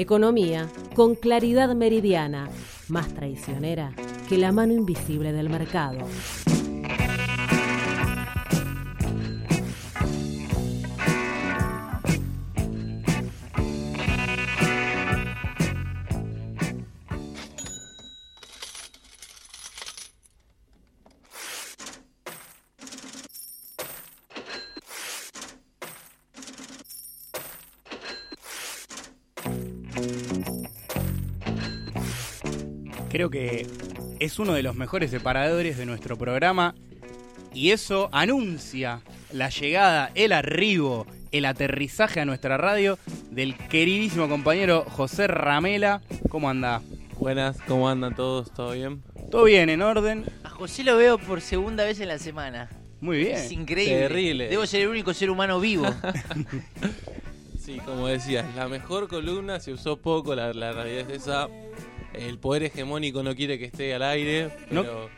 Economía con claridad meridiana, más traicionera que la mano invisible del mercado. Creo que es uno de los mejores separadores de nuestro programa y eso anuncia la llegada, el arribo, el aterrizaje a nuestra radio del queridísimo compañero José Ramela. ¿Cómo anda? Buenas, ¿cómo andan todos? ¿Todo bien? ¿Todo bien, en orden? A José lo veo por segunda vez en la semana. Muy bien. Es increíble. Terrible. Debo ser el único ser humano vivo. Sí, como decías, la mejor columna se usó poco, la, la realidad es esa. El poder hegemónico no quiere que esté al aire, No. pero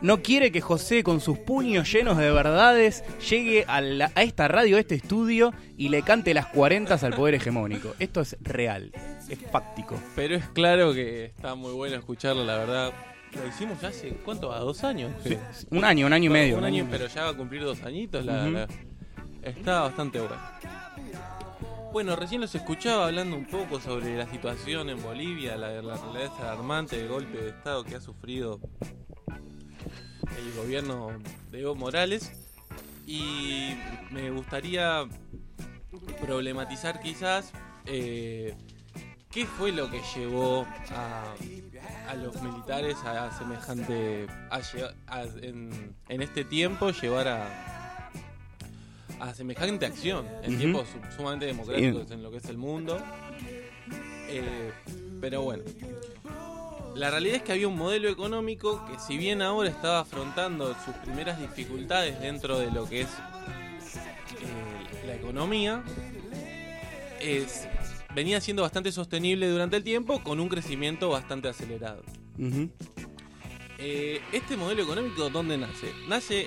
No quiere que José, con sus puños llenos de verdades, llegue a, la- a esta radio, a este estudio, y le cante las 40 al poder hegemónico. Esto es real, es fáctico. pero es claro que está muy bueno escucharlo, la verdad. Lo hicimos ya hace, ¿cuánto? ¿A dos años? Un año, un año y medio. Un año, pero ya va a cumplir dos añitos. La, la- está bastante bueno. Bueno, recién los escuchaba hablando un poco sobre la situación en Bolivia, la, realidad alarmante del golpe de Estado que ha sufrido el gobierno de Evo Morales. Y me gustaría problematizar quizás eh, qué fue lo que llevó a, a los militares a semejante a a- en, en este tiempo llevar a a semejante acción en tiempos su- sumamente democráticos en lo que es el mundo Eh, pero bueno la realidad es que había un modelo económico que si bien ahora estaba afrontando sus primeras dificultades dentro de lo que es eh, la economía es, venía siendo bastante sostenible durante el tiempo con un crecimiento bastante acelerado. Eh, este modelo económico, ¿dónde nace? Nace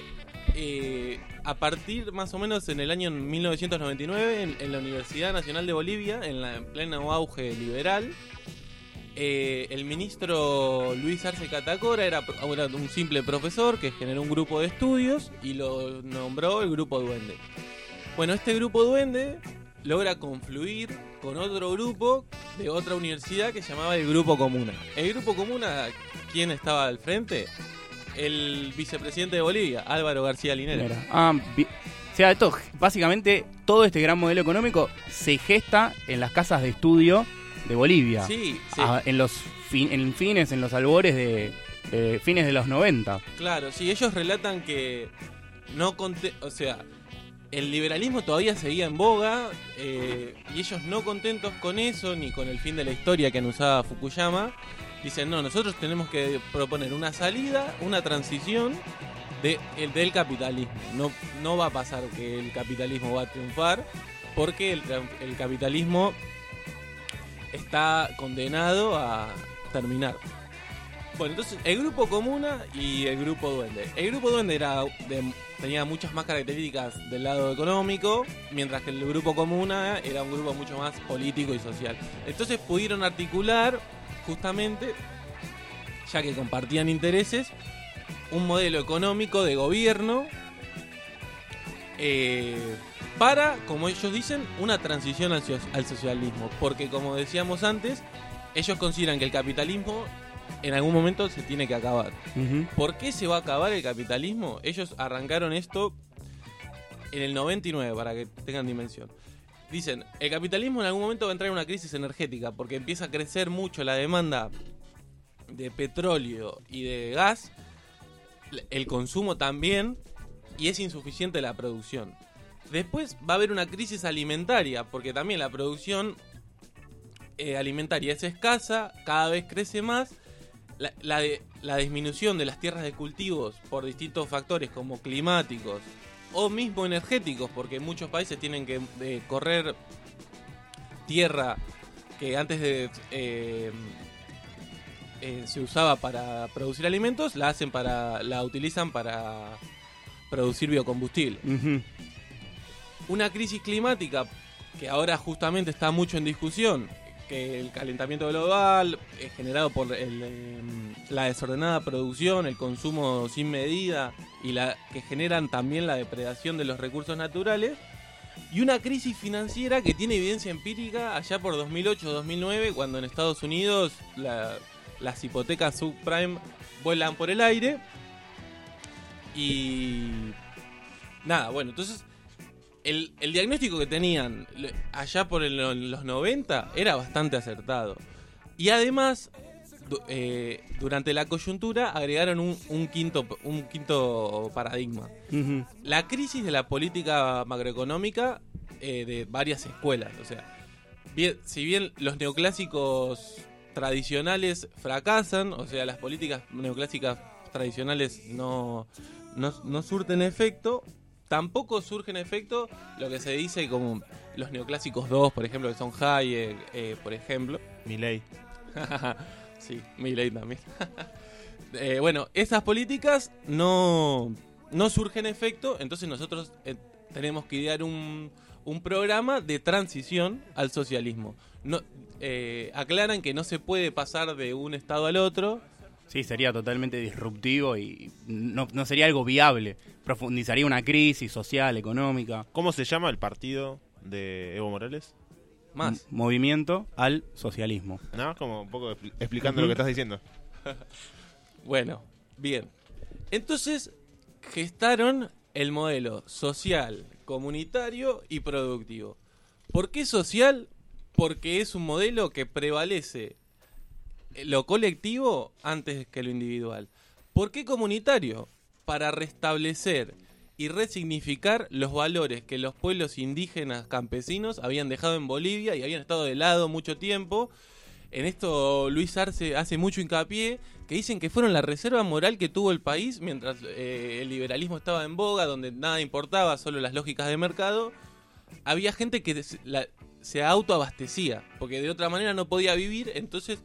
eh, a partir más o menos en el año 1999 en, en la Universidad Nacional de Bolivia, en, la, en pleno auge liberal. Eh, el ministro Luis Arce Catacora era, era un simple profesor que generó un grupo de estudios y lo nombró el Grupo Duende. Bueno, este Grupo Duende logra confluir con otro grupo de otra universidad que se llamaba el Grupo Comuna. El Grupo Comuna, ¿quién estaba al frente? El vicepresidente de Bolivia, Álvaro García Linera. Ah, o sea, esto, básicamente todo este gran modelo económico se gesta en las casas de estudio de Bolivia. Sí, sí. Ah, en los fin- en fines, en los albores de fines de los 90. Claro, sí, ellos relatan que no conte o sea, el liberalismo todavía seguía en boga eh, y ellos no contentos con eso ni con el fin de la historia que anusaba Fukuyama, dicen, no, nosotros tenemos que proponer una salida, una transición de, el, del capitalismo. No, no va a pasar que el capitalismo va a triunfar porque el, el capitalismo está condenado a terminar. Bueno, entonces el grupo Comuna y el grupo Duende. El grupo Duende era tenía muchas más características del lado económico, mientras que el grupo Comuna era un grupo mucho más político y social. Entonces pudieron articular justamente, ya que compartían intereses, un modelo económico de gobierno eh, para, como ellos dicen, una transición al socialismo. Porque como decíamos antes, ellos consideran que el capitalismo en algún momento se tiene que acabar. ¿Por qué se va a acabar el capitalismo? Ellos arrancaron esto en el 99, para que tengan dimensión. Dicen, el capitalismo en algún momento va a entrar en una crisis energética porque empieza a crecer mucho la demanda de petróleo y de gas, el consumo también, y es insuficiente la producción. Después va a haber una crisis alimentaria, porque también la producción eh, alimentaria es escasa, cada vez crece más, la, la de- la disminución de las tierras de cultivos por distintos factores como climáticos o mismo energéticos, porque muchos países tienen que eh, correr tierra que antes de eh, eh, se usaba para producir alimentos, la hacen para la utilizan para producir biocombustible. Una crisis climática que ahora justamente está mucho en discusión, el calentamiento global es generado por em, la desordenada producción, el consumo sin medida y la que generan también la depredación de los recursos naturales y una crisis financiera que tiene evidencia empírica allá por 2008-2009 cuando en Estados Unidos la- las hipotecas subprime vuelan por el aire y nada, bueno, entonces el, el diagnóstico que tenían allá por el- los 90 era bastante acertado. Y además, du- eh, durante la coyuntura agregaron un, un quinto, un quinto paradigma. La crisis de la política macroeconómica eh, de varias escuelas. O sea, bien, si bien los neoclásicos tradicionales fracasan, o sea, las políticas neoclásicas tradicionales no, no, no surten efecto, tampoco surgen efecto lo que se dice como los neoclásicos 2, por ejemplo, que son Hayek, eh, por ejemplo. Milei. sí, Milley también. Eh, bueno, esas políticas no, no surgen efecto, entonces nosotros eh, tenemos que idear un, un programa de transición al socialismo. No, eh, aclaran que no se puede pasar de un estado al otro. Sí, sería totalmente disruptivo y no, no sería algo viable. Profundizaría una crisis social, económica. ¿Cómo se llama el partido de Evo Morales? Más. M- Movimiento al socialismo. ¿No? Como un poco expli- explicando lo que estás diciendo. Bueno, bien. Entonces gestaron el modelo social, comunitario y productivo. ¿Por qué social? Porque es un modelo que prevalece lo colectivo antes que lo individual. ¿Por qué comunitario? Para restablecer y resignificar los valores que los pueblos indígenas campesinos habían dejado en Bolivia y habían estado de lado mucho tiempo. En esto Luis Arce hace mucho hincapié, que dicen que fueron la reserva moral que tuvo el país mientras eh, el liberalismo estaba en boga, donde nada importaba, solo las lógicas de mercado. Había gente que la- se autoabastecía, porque de otra manera no podía vivir, entonces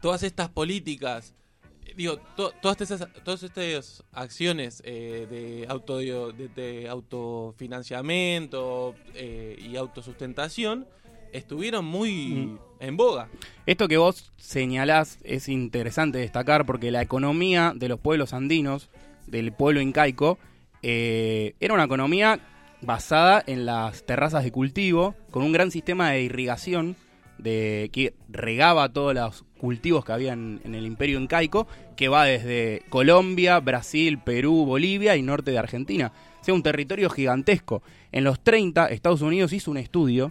todas estas políticas, eh, digo, to- todas esas todas estas acciones eh, de, auto, de, de autofinanciamiento eh, y autosustentación estuvieron muy Mm. en boga. Esto que vos señalás es interesante destacar porque la economía de los pueblos andinos, del pueblo incaico, eh, era una economía basada en las terrazas de cultivo, con un gran sistema de irrigación de que regaba todos los cultivos que había en, el imperio incaico, que va desde Colombia, Brasil, Perú, Bolivia y norte de Argentina. O sea, un territorio gigantesco. En los 30, Estados Unidos hizo un estudio,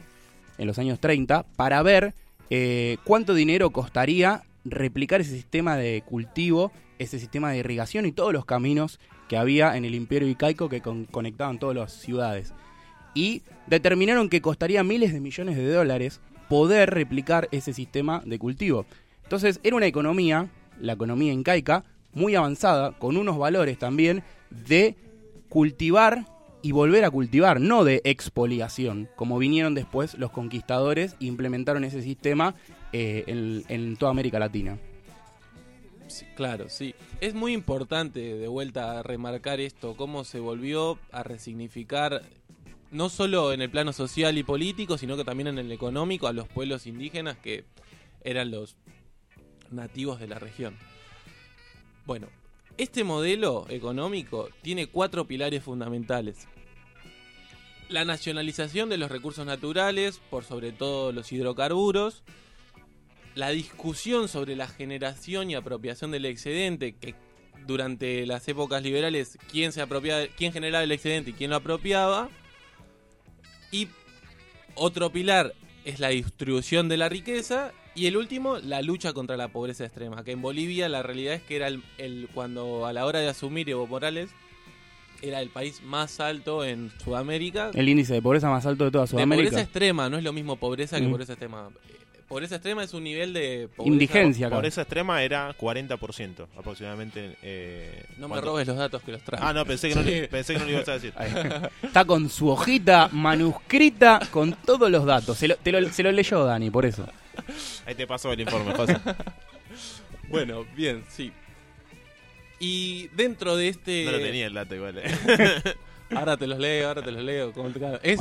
en los años 30, para ver eh, cuánto dinero costaría replicar ese sistema de cultivo, ese sistema de irrigación y todos los caminos que había en el imperio incaico que con- conectaban todas las ciudades. Y determinaron que costaría miles de millones de dólares poder replicar ese sistema de cultivo. Entonces era una economía, la economía incaica, muy avanzada, con unos valores también de cultivar y volver a cultivar, no de expoliación, como vinieron después los conquistadores e implementaron ese sistema eh, en, toda América Latina. Claro, sí. Es muy importante de vuelta a remarcar esto, cómo se volvió a resignificar, no solo en el plano social y político, sino que también en el económico, a los pueblos indígenas que eran los nativos de la región. Bueno, este modelo económico tiene cuatro pilares fundamentales. La nacionalización de los recursos naturales, por sobre todo los hidrocarburos, la discusión sobre la generación y apropiación del excedente, que durante las épocas liberales, quién se apropiaba, quién generaba el excedente y quién lo apropiaba. Y otro pilar es la distribución de la riqueza. Y el último, la lucha contra la pobreza extrema. Que en Bolivia la realidad es que era el, el- cuando a la hora de asumir Evo Morales era el país más alto en Sudamérica. El índice de pobreza más alto de toda De pobreza Sudamérica. extrema, no es lo mismo pobreza que Mm. pobreza extrema. Pobreza extrema es un nivel de pobreza- Indigencia, acá. Pobreza extrema era 40% aproximadamente. eh, No me robes los datos que los traigo. Ah, no, pensé que no, Sí. le- pensé que no lo ibas a decir. Está con su hojita manuscrita con todos los datos. Se lo, te lo- se lo leyó Dani, por eso. Ahí te pasó el informe, José. Bueno, bien, sí. Y dentro de este. No lo tenía el dato igual. eh. Ahora te los leo, ahora te los leo. Como, es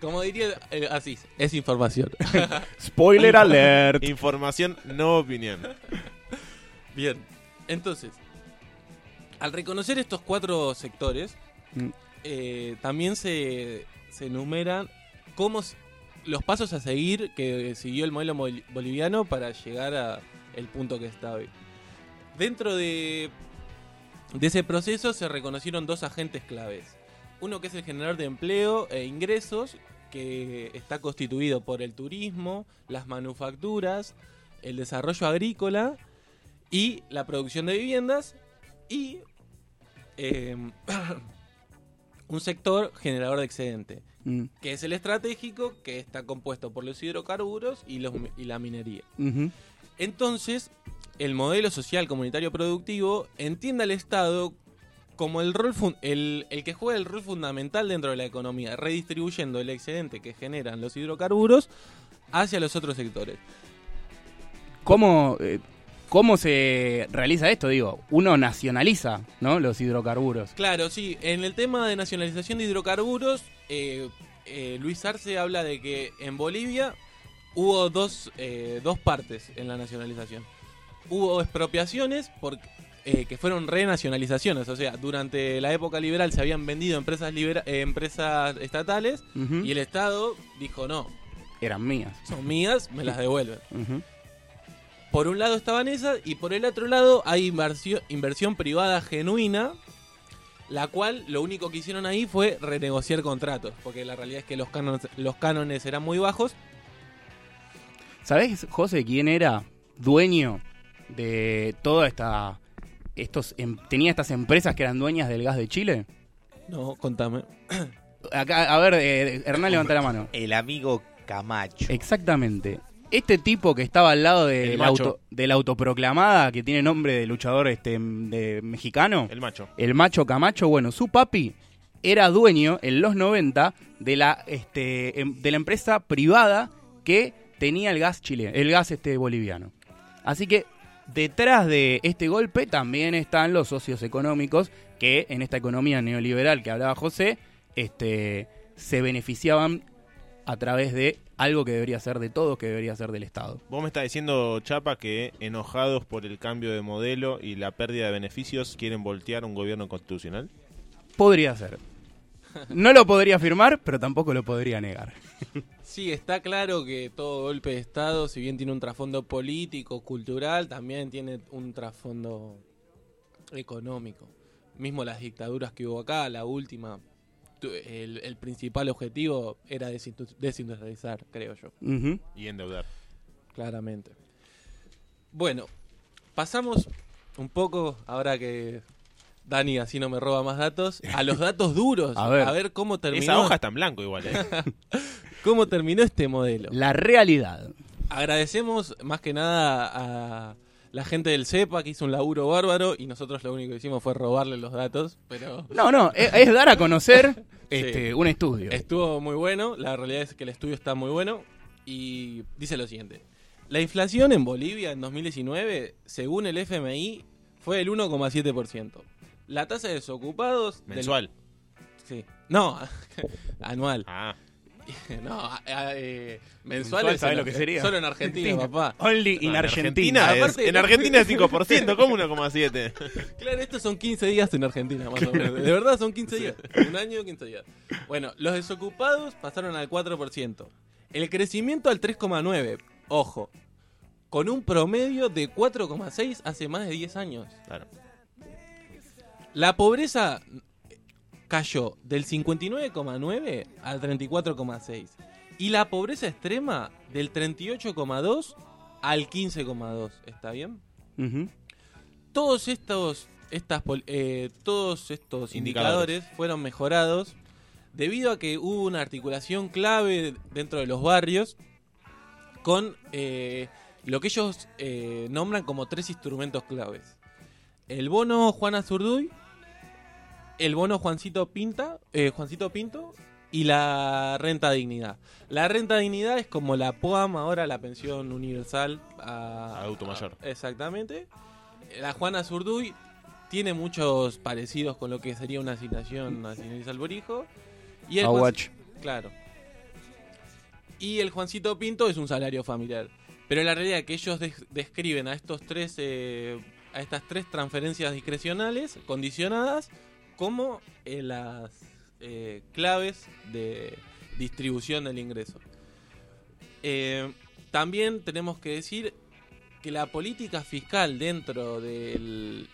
como diría eh, así, es información. Spoiler alert. Información, no opinión. Bien, entonces, al reconocer estos cuatro sectores, Mm. eh, también se, se enumeran cómo los pasos a seguir que siguió el modelo bol- boliviano para llegar a el punto que está hoy. Dentro de, de ese proceso se reconocieron dos agentes claves. Uno que es el generador de empleo e ingresos, que está constituido por el turismo, las manufacturas, el desarrollo agrícola y la producción de viviendas y eh, un sector generador de excedente, Mm, que es el estratégico, que está compuesto por los hidrocarburos y, los, y la minería. Entonces, el modelo social comunitario productivo entiende al Estado como el, rol el, el que juega el rol fundamental dentro de la economía, redistribuyendo el excedente que generan los hidrocarburos hacia los otros sectores. ¿Cómo, eh, ¿Cómo se realiza esto? Digo, uno nacionaliza ¿no? los hidrocarburos. Claro, sí. En el tema de nacionalización de hidrocarburos, eh, eh, Luis Arce habla de que en Bolivia hubo dos, eh, dos partes en la nacionalización. Hubo expropiaciones por, eh, que fueron renacionalizaciones, o sea, durante la época liberal se habían vendido empresas, libera- eh, empresas estatales y el Estado dijo no, Eran mías. son mías, me las devuelven. Por un lado estaban esas y por el otro lado hay inversión, inversión privada genuina, la cual lo único que hicieron ahí fue renegociar contratos, porque la realidad es que los cánones, los cánones eran muy bajos. ¿Sabés, José, quién era dueño de toda esta... Estos, em- tenía estas empresas que eran dueñas del gas de Chile? No, contame. Acá, a ver, eh, Hernán levanta la mano. El amigo Camacho. Exactamente. Este tipo que estaba al lado de, El la, macho. auto, de la autoproclamada, que tiene nombre de luchador este, de mexicano, El macho. el macho Camacho, bueno, su papi era dueño en los 90 de la, este, em- de la empresa privada que tenía el gas chile, el gas este boliviano. Así que detrás de este golpe también están los socios económicos que en esta economía neoliberal que hablaba José, este, se beneficiaban a través de algo que debería ser de todos, que debería ser del Estado. Vos me estás diciendo, Chapa, que enojados por el cambio de modelo y la pérdida de beneficios quieren voltear un gobierno constitucional. Podría ser. No lo podría afirmar, pero tampoco lo podría negar. Sí, está claro que todo golpe de Estado, si bien tiene un trasfondo político, cultural, también tiene un trasfondo económico. Mismo las dictaduras que hubo acá, la última, tu- el, el principal objetivo era desindu- desindustrializar, creo yo. Y endeudar. claramente. Bueno, pasamos un poco, ahora que Dani así no me roba más datos, a los datos duros, A ver, cómo terminó, Esa hoja está en blanco igual, ¿eh? cómo terminó este modelo. La realidad. Agradecemos más que nada a la gente del CEPA que hizo un laburo bárbaro y nosotros lo único que hicimos fue robarle los datos, pero No, no, es, es dar a conocer este, un estudio. estuvo muy bueno. La realidad es que el estudio está muy bueno y dice lo siguiente. La inflación en Bolivia en 2019, según el FMI, fue del 1,7%. La tasa de desocupados... del- Mensual. sí. No, anual. Ah, No, eh, Mensual, mensuales ¿sabes en lo que Arge- sería? Solo en Argentina, papá. Only in en Argentina. es, Aparte- en Argentina es 5%, ¿cómo 1,7? Claro, estos son 15 días en Argentina, más o menos. De verdad son 15 días. Un año, 15 días. Bueno, los desocupados pasaron al 4%. El crecimiento al 3,9%. Ojo. Con un promedio de 4,6 hace más de 10 años. Claro. La pobreza cayó del 59,9 al 34,6. Y la pobreza extrema del 38,2 al 15,2. ¿Está bien? Todos estos estas eh, todos estos Indicadores. indicadores. fueron mejorados debido a que hubo una articulación clave dentro de los barrios con eh, lo que ellos eh, nombran como tres instrumentos claves el bono Juana Zurduy el bono Juancito Pinta eh, Juancito Pinto y la renta dignidad la renta dignidad es como la POAM ahora la pensión universal a, Adulto mayor. a- exactamente la Juana Zurduy tiene muchos parecidos con lo que sería una asignación a Cinelis Alborijo. Y el A Juan- Watch. Claro. Y el Juancito Pinto es un salario familiar. Pero la realidad es que ellos des- describen a estos tres eh, a estas tres transferencias discrecionales condicionadas como eh, las eh, claves de distribución del ingreso. Eh, también tenemos que decir que la política fiscal dentro del,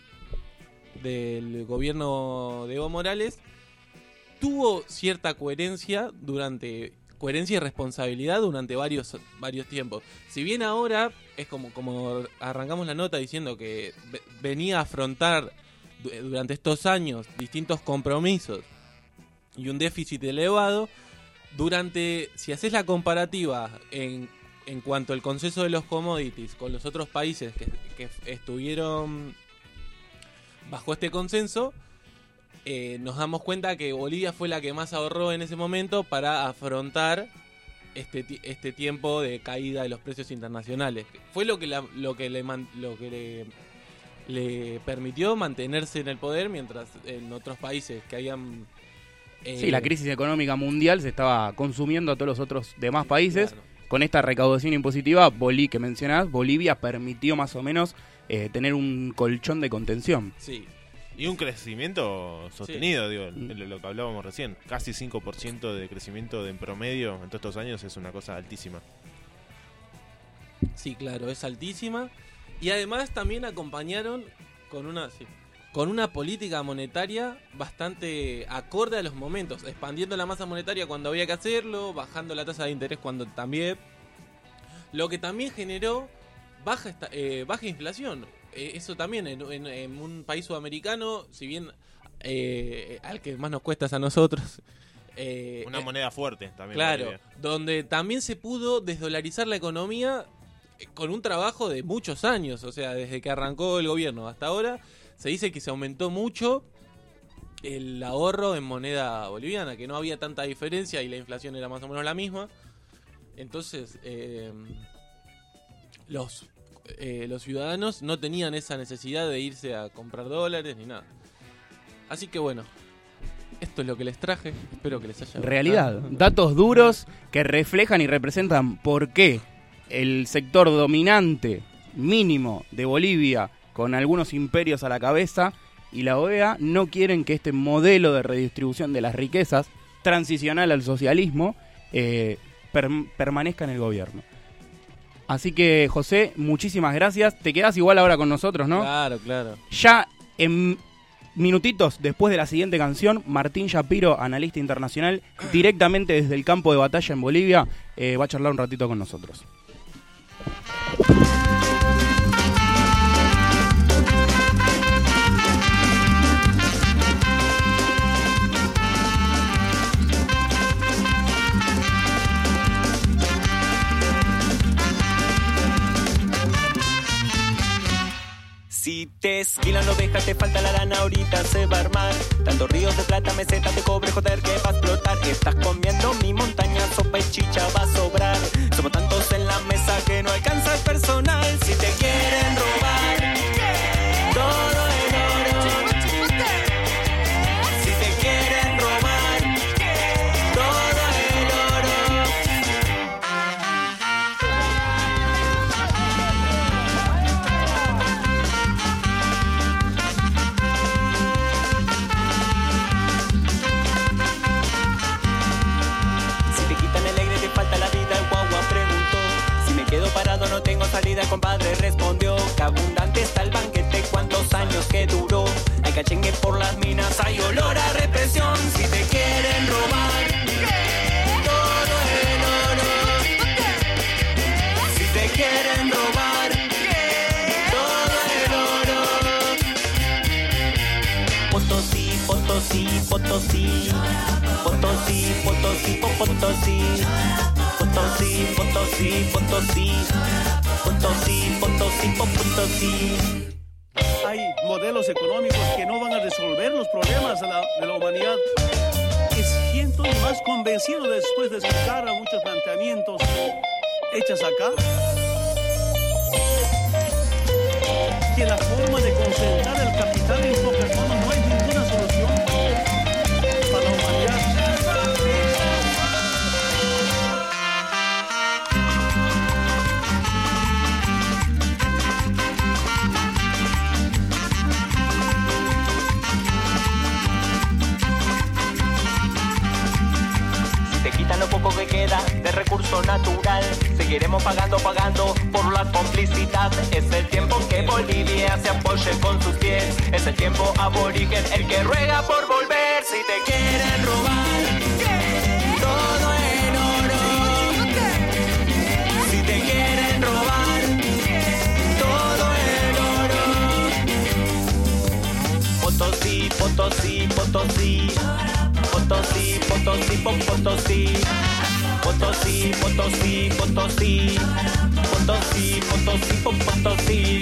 del gobierno de Evo Morales tuvo cierta coherencia durante coherencia y responsabilidad durante varios varios tiempos. Si bien ahora es como como arrancamos la nota diciendo que ve- venía a afrontar durante estos años distintos compromisos y un déficit elevado, durante si haces la comparativa en en cuanto al consenso de los commodities con los otros países que, estuvieron bajo este consenso, eh, nos damos cuenta que Bolivia fue la que más ahorró en ese momento para afrontar este, este tiempo de caída de los precios internacionales. Fue lo que, la- lo que le, le permitió mantenerse en el poder mientras en otros países que habían... eh, Sí, la crisis económica mundial se estaba consumiendo a todos los otros demás países. claro. Con esta recaudación impositiva, Bolí, que mencionás, Bolivia permitió más o menos eh, tener un colchón de contención. Sí, Y un crecimiento sostenido, digo, Mm. lo, lo que hablábamos recién. Casi 5% de crecimiento de en promedio en todos estos años es una cosa altísima. Sí, claro, es altísima. Y además también acompañaron con una, sí, con una política monetaria bastante acorde a los momentos, expandiendo la masa monetaria cuando había que hacerlo, bajando la tasa de interés cuando también. Lo que también generó baja, esta- eh, baja inflación. Eh, eso también en, en- en un país sudamericano, si bien eh, al que más nos cuesta es a nosotros. eh, Una moneda fuerte también. Claro, donde también se pudo desdolarizar la economía con un trabajo de muchos años, o sea, desde que arrancó el gobierno hasta ahora, se dice que se aumentó mucho el ahorro en moneda boliviana, que no había tanta diferencia y la inflación era más o menos la misma. Entonces, eh, los, eh, los ciudadanos no tenían esa necesidad de irse a comprar dólares ni nada. Así que bueno, esto es lo que les traje, espero que les haya gustado. Realidad, datos duros que reflejan y representan por qué el sector dominante mínimo de Bolivia, con algunos imperios a la cabeza, y la OEA no quieren que este modelo de redistribución de las riquezas, transicional al socialismo, eh, perm- permanezca en el gobierno. Así que, José, muchísimas gracias. Te quedas igual ahora con nosotros, ¿no? Claro, claro. Ya en minutitos después de la siguiente canción, Martín Shapiro, analista internacional, directamente desde el campo de batalla en Bolivia, eh, va a charlar un ratito con nosotros. Si te esquilan la oveja, te falta la lana, ahorita se va a armar. Tantos ríos de plata, mesetas de cobre, joder, que va a explotar. Estás comiendo mi montaña, sopa y chicha va a. Potosí, Potosí. Potosí, Potosí, po- Potosí. Potosí, Potosí, Potosí. Potosí, Potosí, po- Potosí. Hay modelos económicos que no van a resolver los problemas de la, humanidad. Y siento más convencido después de escuchar a muchos planteamientos hechos acá. que la forma de concentrar el capital en pocas manos no hay recurso natural, seguiremos pagando, pagando por la complicidad. Es el tiempo que Bolivia se apoye con sus pies. Es el tiempo aborigen el que ruega por volver. Si te quieren robar todo en oro. Si te quieren robar. Potosí, Potosí, Potosí. Potosí, Potosí, po- Potosí. Potosí, Potosí, Potosí. Potosí, Potosí, po- Potosí.